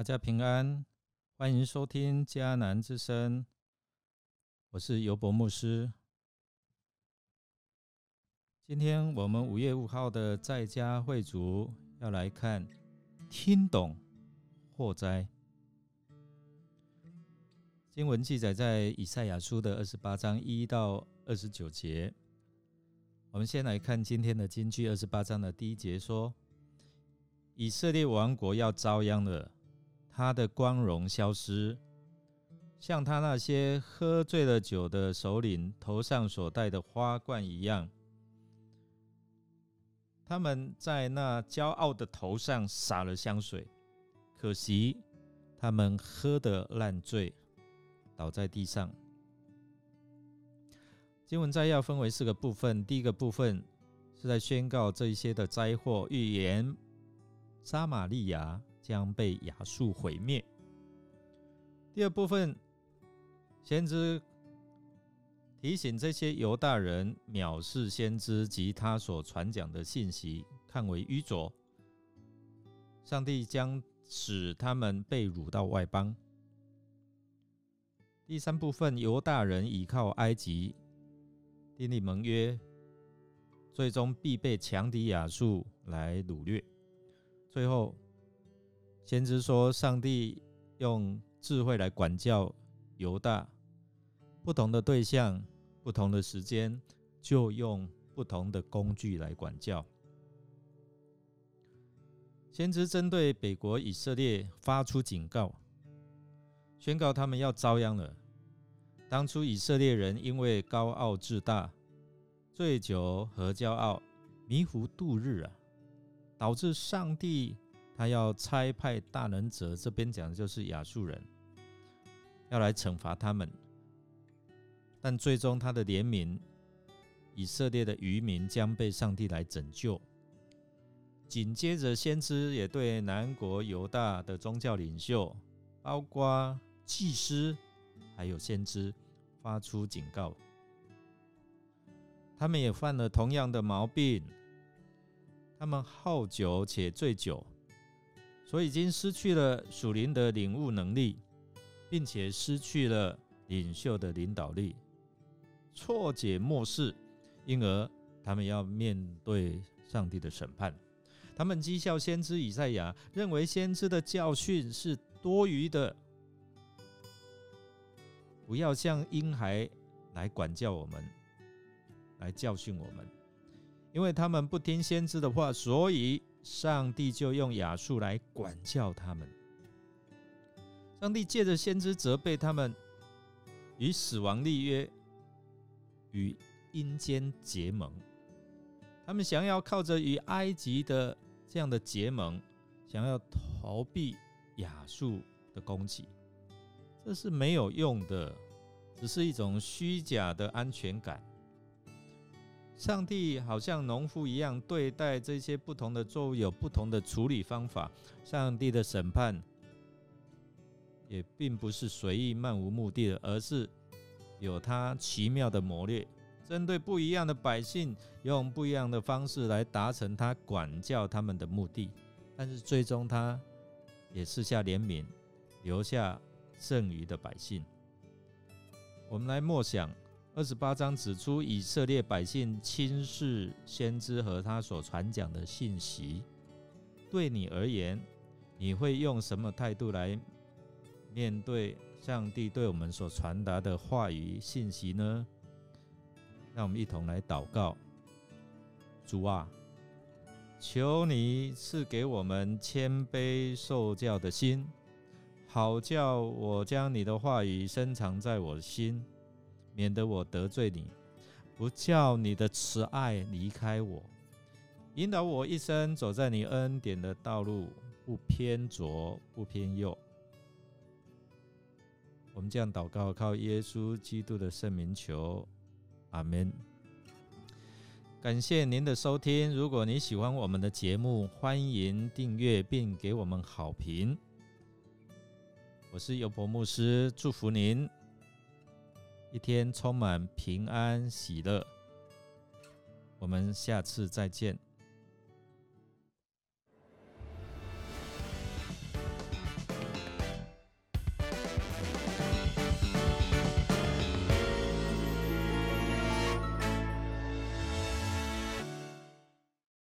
大家平安，欢迎收听迦南之声，我是尤博牧师。今天我们五月五号的在家会主要来看听懂祸灾。经文记载在以赛亚书的二十八章一到二十九节。我们先来看今天的经句，二十八章的第一节说：“以色列王国要遭殃了。”他的光荣消失，像他那些喝醉了酒的首领头上所戴的花冠一样。他们在那骄傲的头上洒了香水，可惜他们喝得烂醉，倒在地上。经文摘要分为四个部分，第一个部分是在宣告这一些的灾祸，预言撒玛利亚。将被亚述毁灭。第二部分，先知提醒这些犹大人藐视先知及他所传讲的信息，看为愚拙。上帝将使他们被掳到外邦。第三部分，犹大人倚靠埃及订立盟约，最终必被强敌亚述来掳掠。最后。先知说：“上帝用智慧来管教犹大，不同的对象、不同的时间，就用不同的工具来管教。”先知针对北国以色列发出警告，宣告他们要遭殃了。当初以色列人因为高傲自大、醉酒和骄傲，迷糊度日啊，导致上帝。他要差派大能者，这边讲的就是亚述人，要来惩罚他们。但最终他的怜悯，以色列的渔民将被上帝来拯救。紧接着，先知也对南国犹大的宗教领袖，包括祭司，还有先知，发出警告。他们也犯了同样的毛病，他们好酒且醉酒。所以已经失去了属灵的领悟能力，并且失去了领袖的领导力，错解末世，因而他们要面对上帝的审判。他们讥笑先知以赛亚，认为先知的教训是多余的，不要像婴孩来管教我们，来教训我们，因为他们不听先知的话，所以。上帝就用亚述来管教他们。上帝借着先知责备他们，与死亡立约，与阴间结盟。他们想要靠着与埃及的这样的结盟，想要逃避亚述的攻击，这是没有用的，只是一种虚假的安全感。上帝好像农夫一样对待这些不同的作物，有不同的处理方法。上帝的审判也并不是随意、漫无目的的，而是有他奇妙的谋略，针对不一样的百姓，用不一样的方式来达成他管教他们的目的。但是最终，他也赐下怜悯，留下剩余的百姓。我们来默想。二十八章指出，以色列百姓轻视先知和他所传讲的信息。对你而言，你会用什么态度来面对上帝对我们所传达的话语信息呢？让我们一同来祷告：主啊，求你赐给我们谦卑受教的心，好叫我将你的话语深藏在我心。免得我得罪你，不叫你的慈爱离开我，引导我一生走在你恩典的道路，不偏左不偏右。我们这样祷告，靠耶稣基督的圣名求，阿门。感谢您的收听，如果你喜欢我们的节目，欢迎订阅并给我们好评。我是尤伯牧师，祝福您。一天充满平安喜乐，我们下次再见。